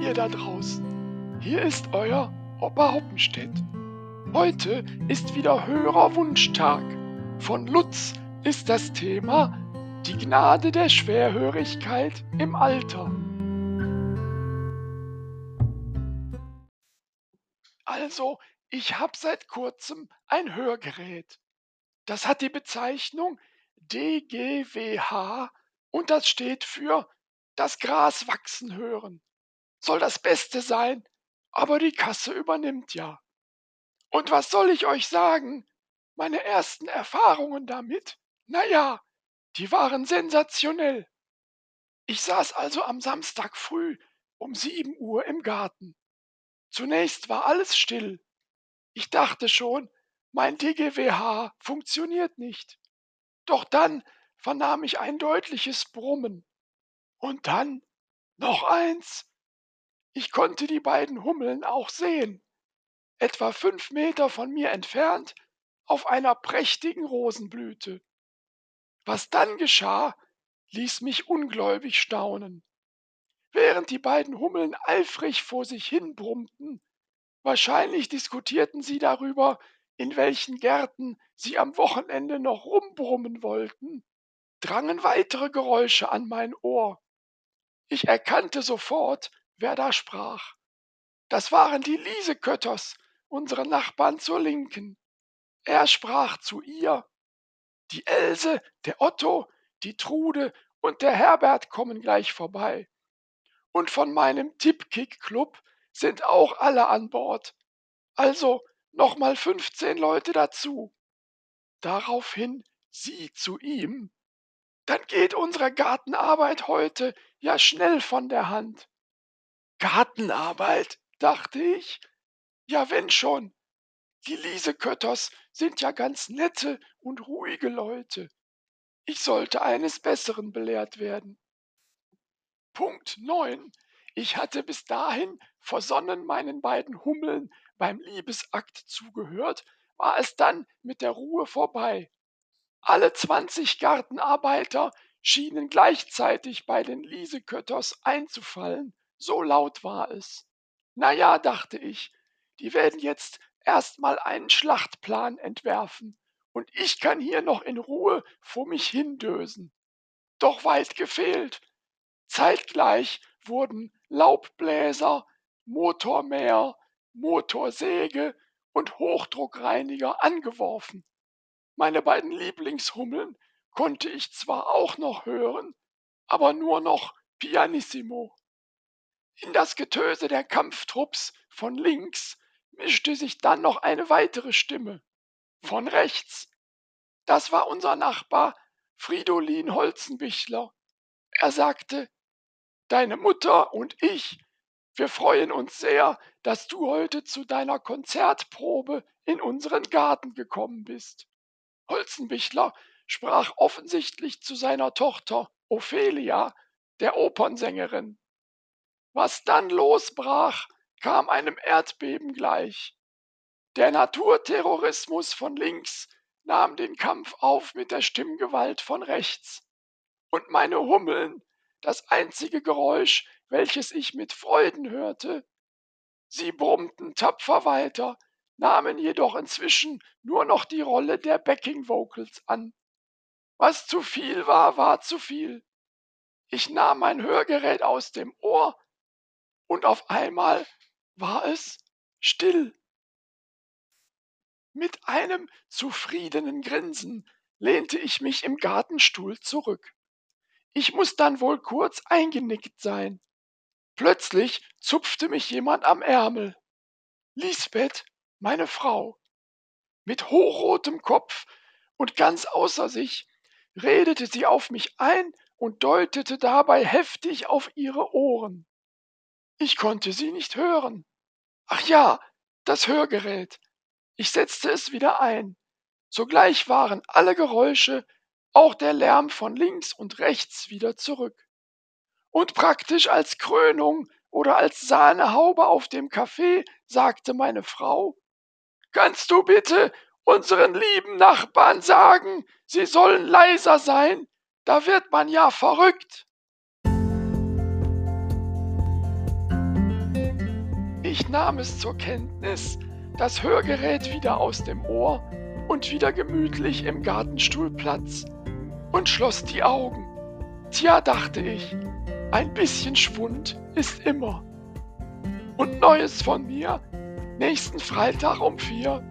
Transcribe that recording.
ihr da draußen. Hier ist euer Opa Hoppenstedt. Heute ist wieder Hörerwunschtag. Von Lutz ist das Thema die Gnade der Schwerhörigkeit im Alter. Also, ich habe seit kurzem ein Hörgerät. Das hat die Bezeichnung DGWH und das steht für das Gras wachsen hören. Soll das Beste sein, aber die Kasse übernimmt ja. Und was soll ich euch sagen? Meine ersten Erfahrungen damit, naja, die waren sensationell. Ich saß also am Samstag früh um sieben Uhr im Garten. Zunächst war alles still. Ich dachte schon, mein DGWH funktioniert nicht. Doch dann vernahm ich ein deutliches Brummen. Und dann noch eins. Ich konnte die beiden Hummeln auch sehen. Etwa fünf Meter von mir entfernt auf einer prächtigen Rosenblüte. Was dann geschah, ließ mich ungläubig staunen. Während die beiden Hummeln eifrig vor sich hin brummten, wahrscheinlich diskutierten sie darüber, in welchen Gärten sie am Wochenende noch rumbrummen wollten, drangen weitere Geräusche an mein Ohr. Ich erkannte sofort, wer da sprach. Das waren die Liesekötters, unsere Nachbarn zur Linken. Er sprach zu ihr. Die Else, der Otto, die Trude und der Herbert kommen gleich vorbei. Und von meinem Tippkick-Club sind auch alle an Bord. Also nochmal 15 Leute dazu. Daraufhin sie zu ihm. Dann geht unsere Gartenarbeit heute ja schnell von der Hand. Gartenarbeit, dachte ich. Ja, wenn schon. Die Liesekötters sind ja ganz nette und ruhige Leute. Ich sollte eines Besseren belehrt werden. Punkt 9. Ich hatte bis dahin versonnen meinen beiden Hummeln beim Liebesakt zugehört, war es dann mit der Ruhe vorbei. Alle zwanzig Gartenarbeiter schienen gleichzeitig bei den Liesekötters einzufallen, so laut war es. Na ja, dachte ich, die werden jetzt erst mal einen Schlachtplan entwerfen, und ich kann hier noch in Ruhe vor mich hindösen. Doch weit gefehlt. Zeitgleich wurden Laubbläser, Motormäher, Motorsäge und Hochdruckreiniger angeworfen. Meine beiden Lieblingshummeln konnte ich zwar auch noch hören, aber nur noch pianissimo. In das Getöse der Kampftrupps von links mischte sich dann noch eine weitere Stimme von rechts. Das war unser Nachbar Fridolin Holzenbichler. Er sagte, Deine Mutter und ich wir freuen uns sehr, dass du heute zu deiner Konzertprobe in unseren Garten gekommen bist. Holzenbichler sprach offensichtlich zu seiner Tochter Ophelia, der Opernsängerin. Was dann losbrach, kam einem Erdbeben gleich. Der Naturterrorismus von links nahm den Kampf auf mit der Stimmgewalt von rechts. Und meine Hummeln, das einzige Geräusch, welches ich mit Freuden hörte. Sie brummten tapfer weiter, nahmen jedoch inzwischen nur noch die Rolle der Backing Vocals an. Was zu viel war, war zu viel. Ich nahm mein Hörgerät aus dem Ohr und auf einmal war es still. Mit einem zufriedenen Grinsen lehnte ich mich im Gartenstuhl zurück. Ich muss dann wohl kurz eingenickt sein. Plötzlich zupfte mich jemand am Ärmel. Lisbeth, meine Frau. Mit hochrotem Kopf und ganz außer sich redete sie auf mich ein und deutete dabei heftig auf ihre Ohren. Ich konnte sie nicht hören. Ach ja, das Hörgerät. Ich setzte es wieder ein. Sogleich waren alle Geräusche, auch der Lärm von links und rechts wieder zurück. Und praktisch als Krönung oder als Sahnehaube auf dem Kaffee sagte meine Frau, Kannst du bitte unseren lieben Nachbarn sagen, sie sollen leiser sein? Da wird man ja verrückt. Ich nahm es zur Kenntnis, das Hörgerät wieder aus dem Ohr und wieder gemütlich im Gartenstuhl Platz und schloss die Augen. Tja, dachte ich, ein bisschen Schwund ist immer. Und Neues von mir nächsten Freitag um vier.